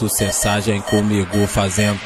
sucessagem comigo fazendo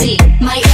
see. My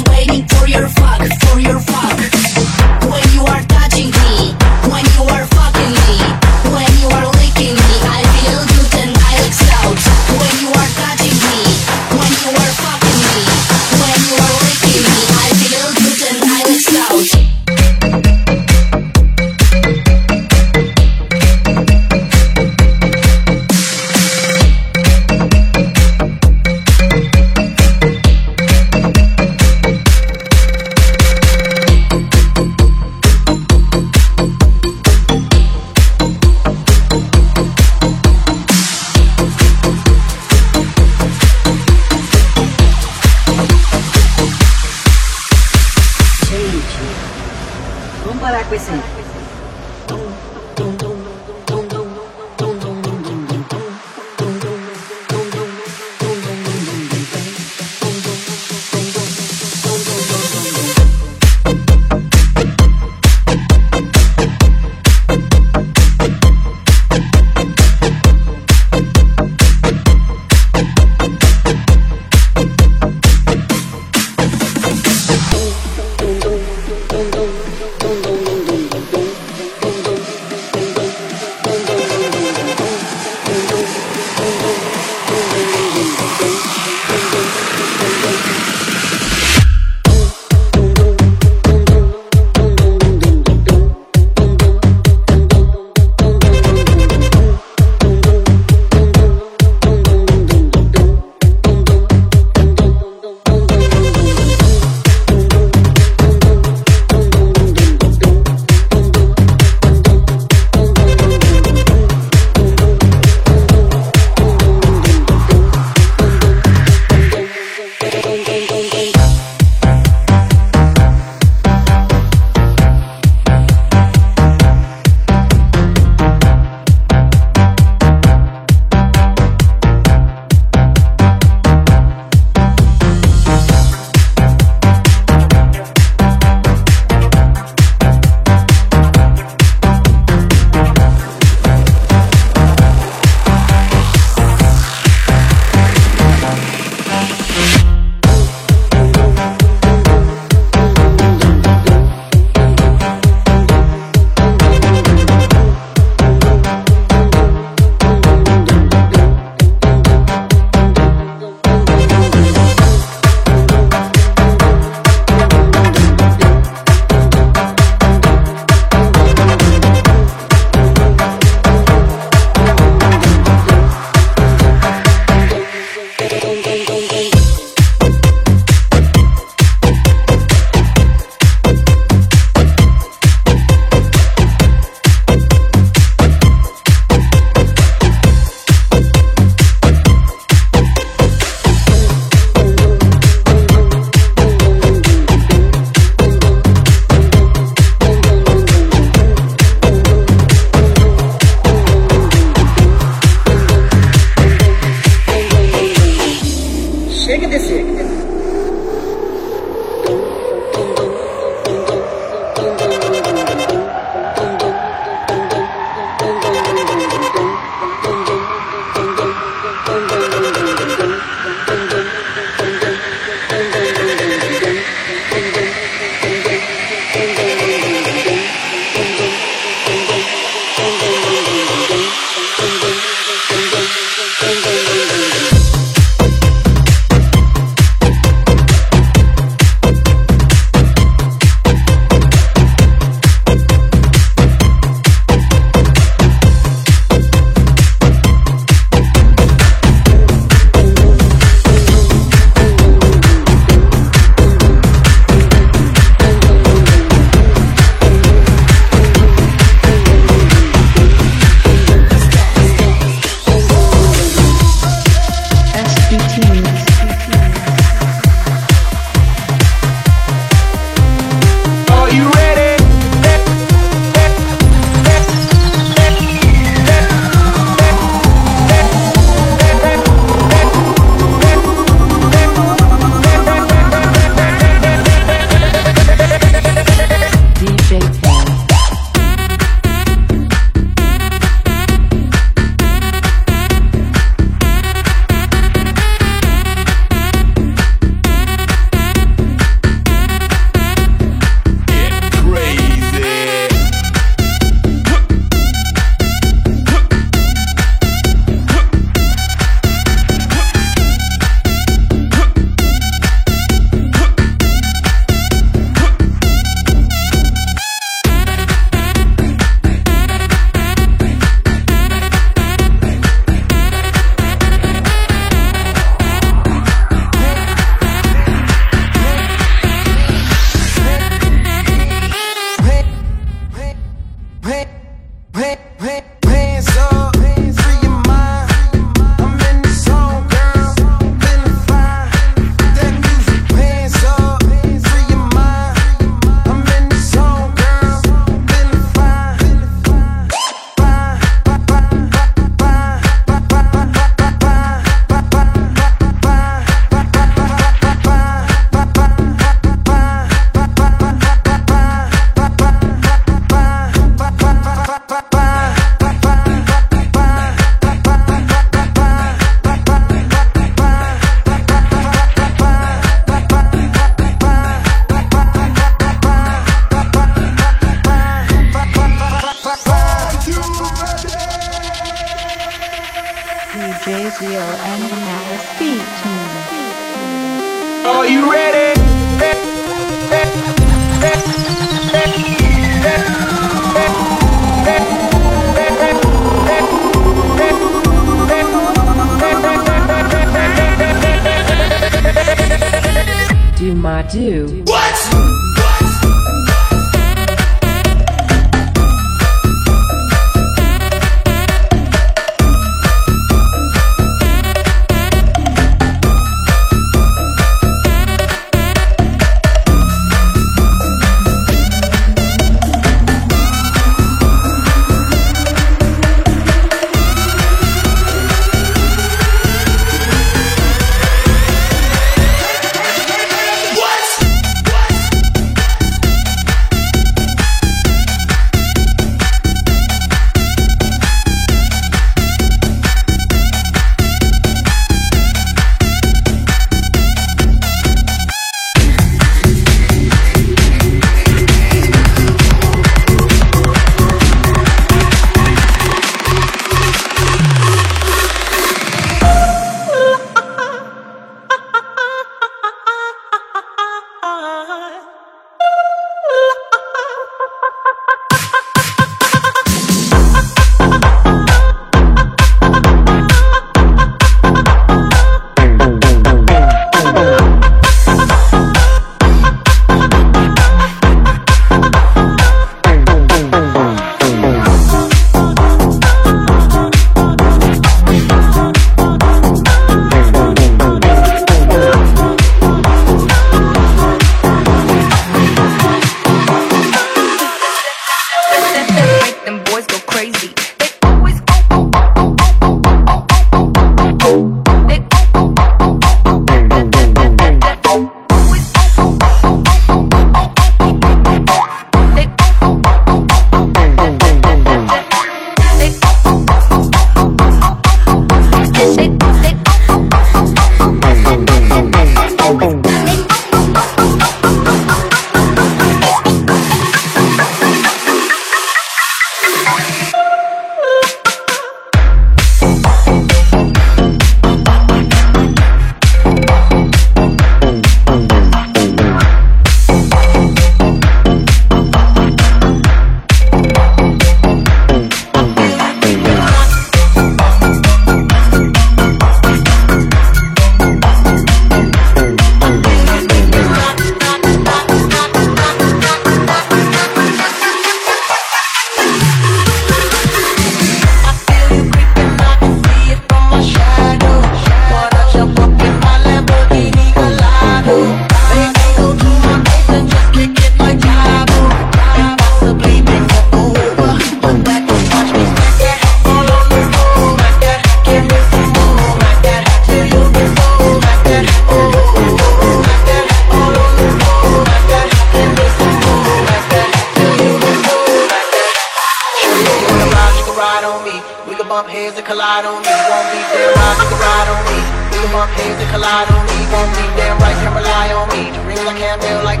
The I can't like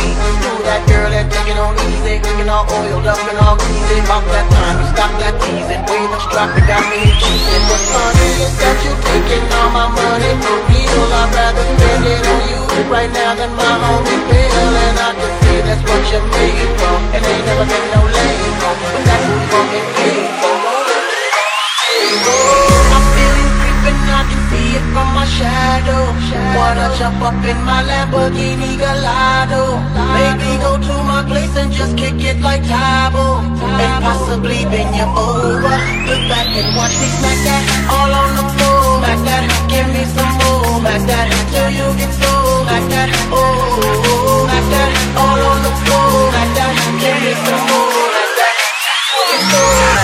me. Do that girl that take it on easy. Looking all oiled up and all greasy. Pop that time, stop that teasing. Way much drop, it got me cheesing. What's funny is that you taking all my money for real. I'd rather spend it on you right now than my only bill. And I can see that's what you're made from. And ain't never been no lame from. But that's who you get paid for. I'm shadow. Wanna jump up in my Lamborghini Gallardo? Maybe go to my place and just kick it like Tae Bo. And possibly bend you over. Look back and watch me smack that all on the floor. Smack that, give me some more. Smack that till you get so. Smack that, oh, smack that all on the floor. Smack that, give me some more. Smack that, smack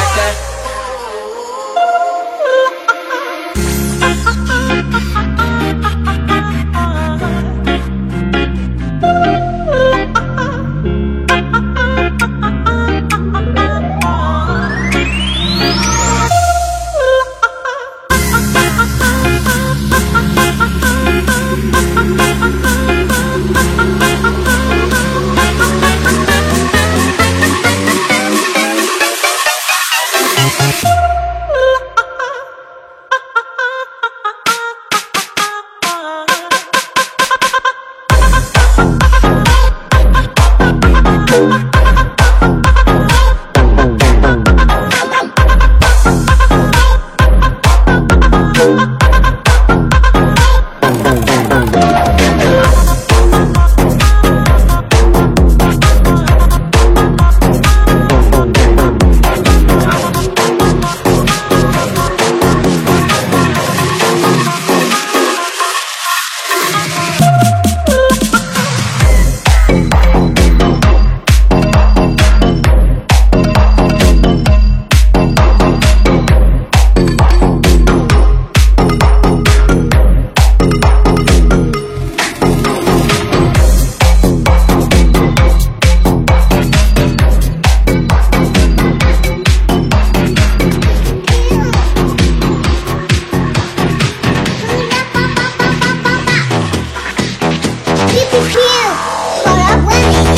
you for a wedding.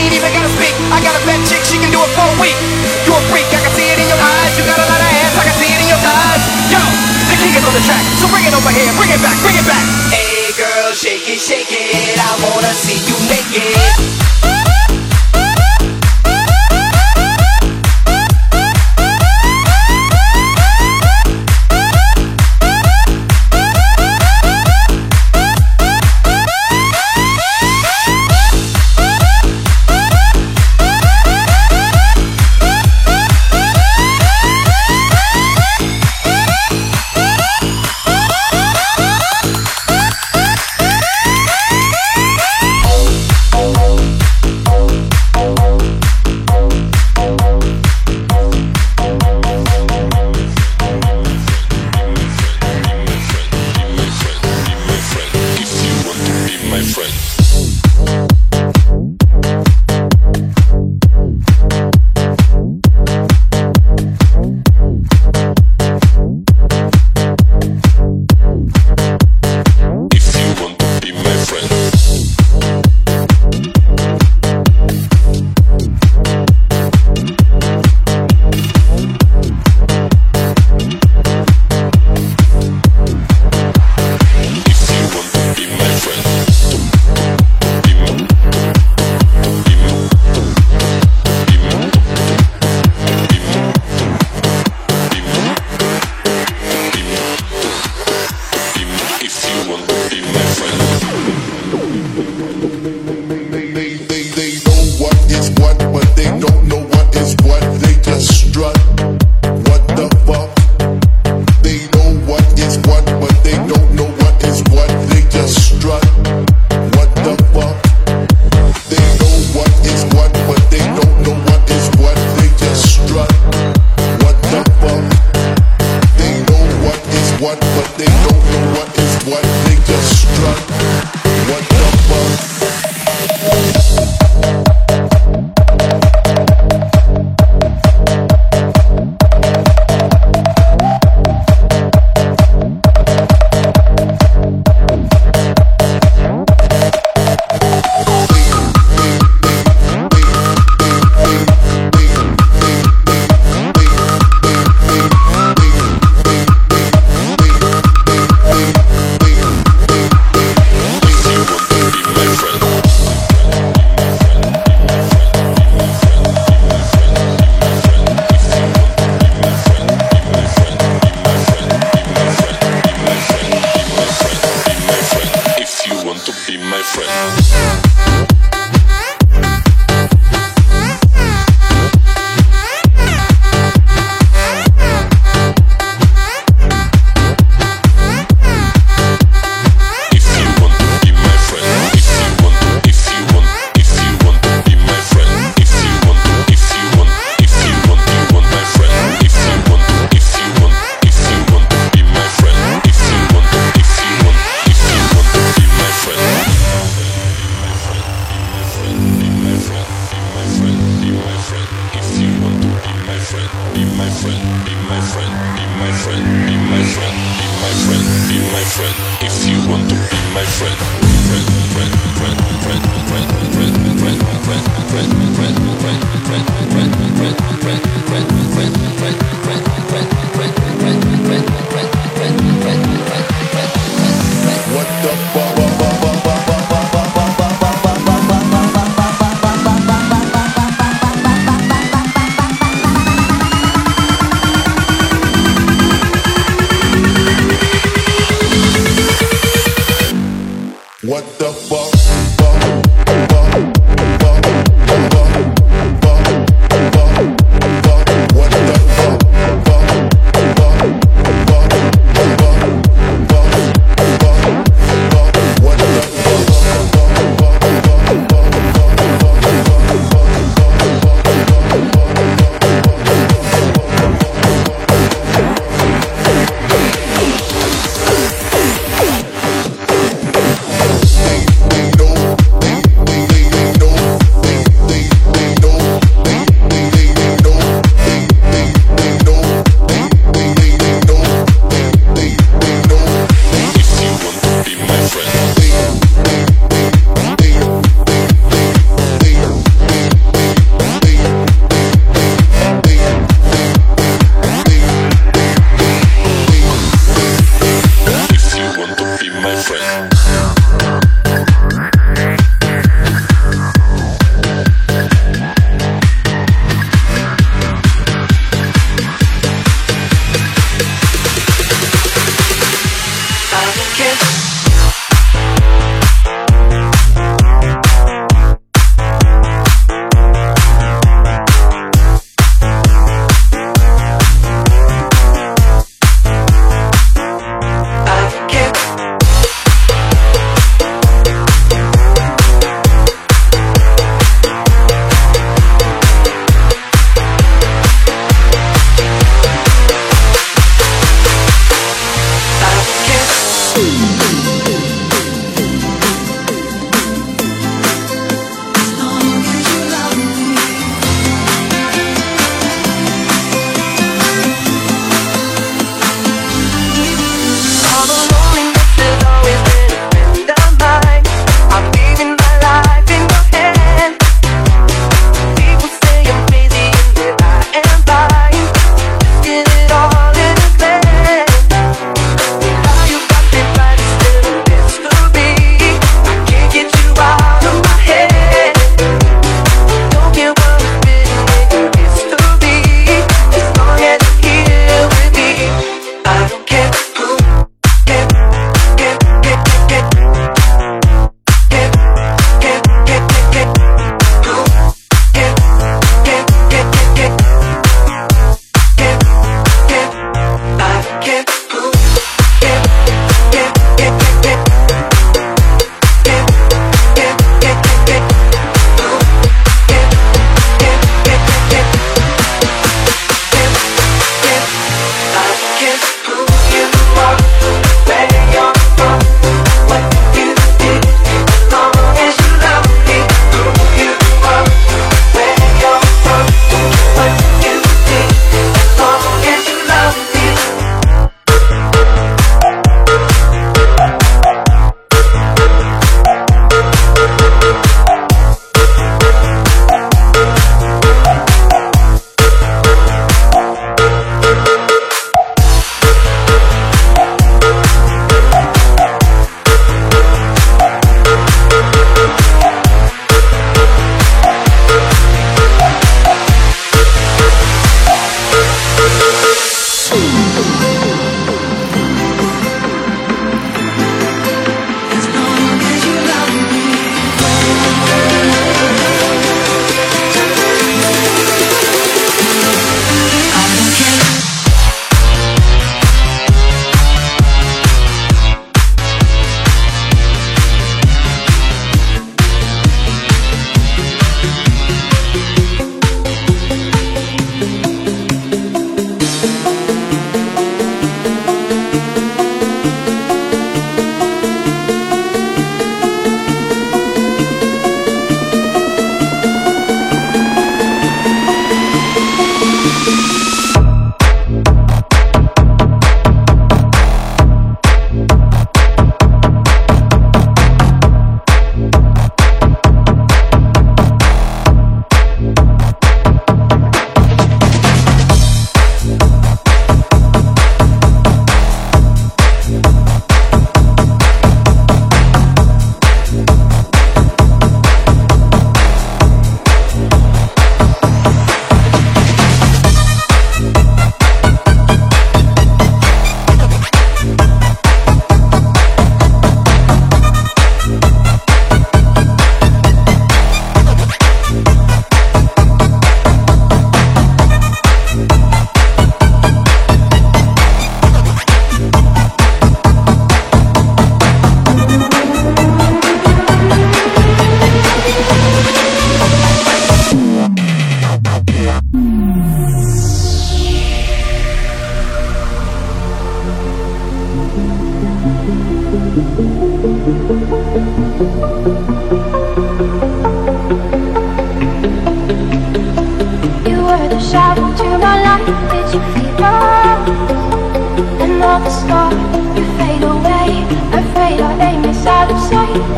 ain't even gotta speak. I got a fat chick, she can do it for a week. You a freak, I can see it in your eyes. You got a lot of ass, I can see it in your thighs. Yo, the king is on the track, so bring it over here, bring it back, bring it back. Hey girl, shake it, shake it. I wanna see you naked.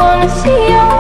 wanna see